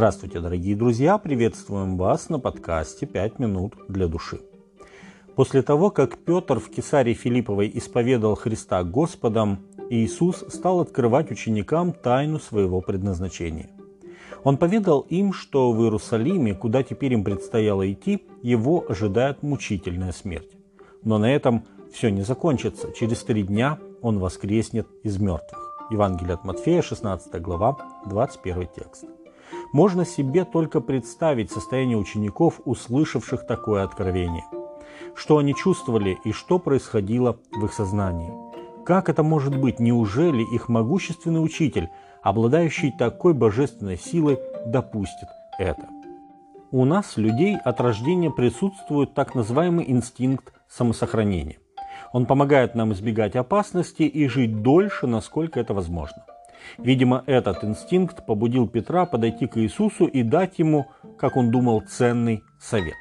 Здравствуйте, дорогие друзья! Приветствуем вас на подкасте «Пять минут для души». После того, как Петр в Кесаре Филипповой исповедал Христа Господом, Иисус стал открывать ученикам тайну своего предназначения. Он поведал им, что в Иерусалиме, куда теперь им предстояло идти, его ожидает мучительная смерть. Но на этом все не закончится. Через три дня он воскреснет из мертвых. Евангелие от Матфея, 16 глава, 21 текст. Можно себе только представить состояние учеников, услышавших такое откровение. Что они чувствовали и что происходило в их сознании. Как это может быть? Неужели их могущественный учитель, обладающий такой божественной силой, допустит это? У нас, людей, от рождения присутствует так называемый инстинкт самосохранения – он помогает нам избегать опасности и жить дольше, насколько это возможно. Видимо, этот инстинкт побудил Петра подойти к Иисусу и дать ему, как он думал, ценный совет.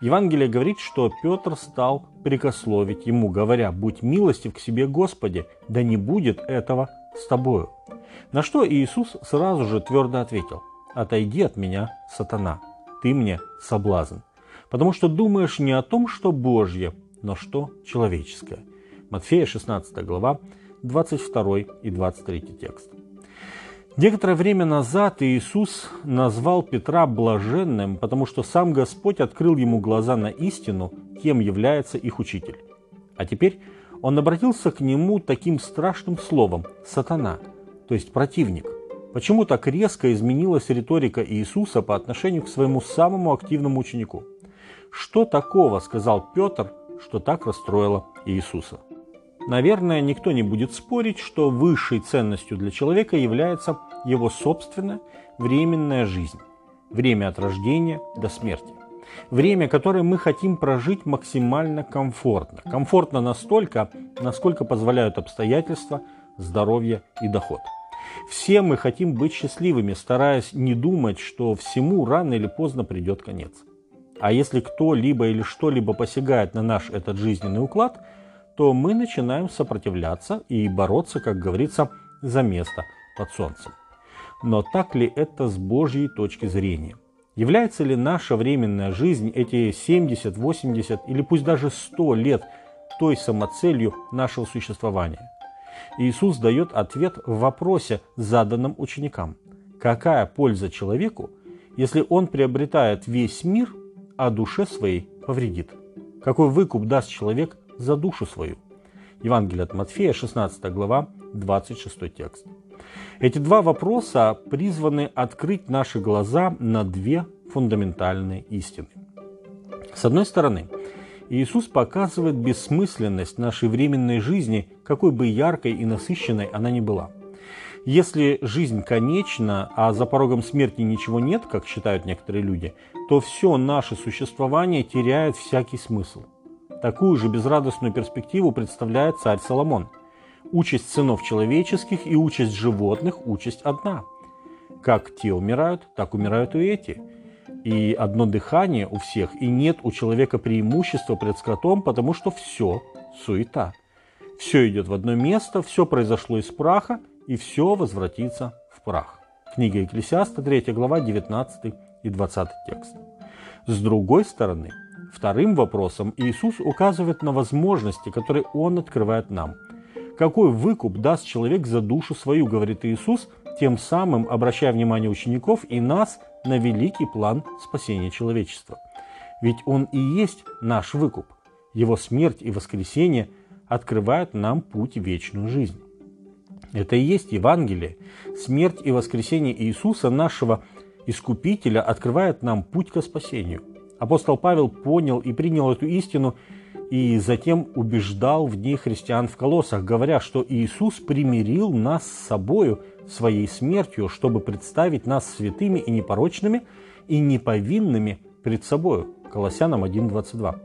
Евангелие говорит, что Петр стал прикословить ему, говоря, «Будь милостив к себе, Господи, да не будет этого с тобою». На что Иисус сразу же твердо ответил, «Отойди от меня, сатана, ты мне соблазн, потому что думаешь не о том, что Божье, но что человеческое. Матфея 16 глава, 22 и 23 текст. Некоторое время назад Иисус назвал Петра блаженным, потому что сам Господь открыл ему глаза на истину, кем является их учитель. А теперь он обратился к нему таким страшным словом «сатана», то есть противник. Почему так резко изменилась риторика Иисуса по отношению к своему самому активному ученику? Что такого сказал Петр, что так расстроило Иисуса. Наверное, никто не будет спорить, что высшей ценностью для человека является его собственная временная жизнь, время от рождения до смерти. Время, которое мы хотим прожить максимально комфортно. Комфортно настолько, насколько позволяют обстоятельства, здоровье и доход. Все мы хотим быть счастливыми, стараясь не думать, что всему рано или поздно придет конец. А если кто-либо или что-либо посягает на наш этот жизненный уклад, то мы начинаем сопротивляться и бороться, как говорится, за место под солнцем. Но так ли это с Божьей точки зрения? Является ли наша временная жизнь, эти 70, 80 или пусть даже 100 лет, той самоцелью нашего существования? Иисус дает ответ в вопросе, заданном ученикам. Какая польза человеку, если он приобретает весь мир – а душе своей повредит. Какой выкуп даст человек за душу свою? Евангелие от Матфея, 16 глава, 26 текст. Эти два вопроса призваны открыть наши глаза на две фундаментальные истины. С одной стороны, Иисус показывает бессмысленность нашей временной жизни, какой бы яркой и насыщенной она ни была – если жизнь конечна, а за порогом смерти ничего нет, как считают некоторые люди, то все наше существование теряет всякий смысл. Такую же безрадостную перспективу представляет царь Соломон. Участь сынов человеческих и участь животных – участь одна. Как те умирают, так умирают и эти. И одно дыхание у всех, и нет у человека преимущества пред скотом, потому что все – суета. Все идет в одно место, все произошло из праха – и все возвратится в прах. Книга Екклесиаста, 3 глава, 19 и 20 текст. С другой стороны, вторым вопросом Иисус указывает на возможности, которые Он открывает нам. Какой выкуп даст человек за душу свою, говорит Иисус, тем самым обращая внимание учеников и нас на великий план спасения человечества. Ведь Он и есть наш выкуп. Его смерть и воскресение открывают нам путь в вечную жизнь. Это и есть Евангелие. Смерть и воскресение Иисуса, нашего Искупителя, открывает нам путь к спасению. Апостол Павел понял и принял эту истину и затем убеждал в ней христиан в колоссах, говоря, что Иисус примирил нас с собою своей смертью, чтобы представить нас святыми и непорочными и неповинными пред собою. Колоссянам 1.22.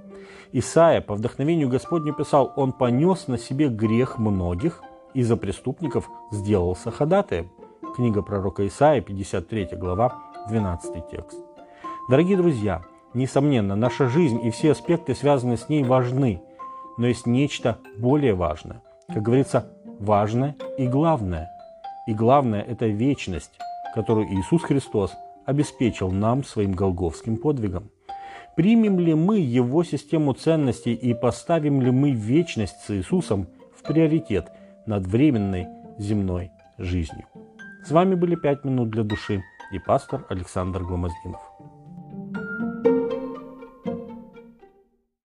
Исаия по вдохновению Господню писал, «Он понес на себе грех многих, и за преступников сделался ходатаем. Книга пророка Исаия, 53 глава, 12 текст. Дорогие друзья, несомненно, наша жизнь и все аспекты, связанные с ней, важны, но есть нечто более важное. Как говорится, важное и главное. И главное – это вечность, которую Иисус Христос обеспечил нам своим голговским подвигом? Примем ли мы его систему ценностей и поставим ли мы вечность с Иисусом в приоритет над временной земной жизнью? С вами были «Пять минут для души» и пастор Александр Гломоздинов.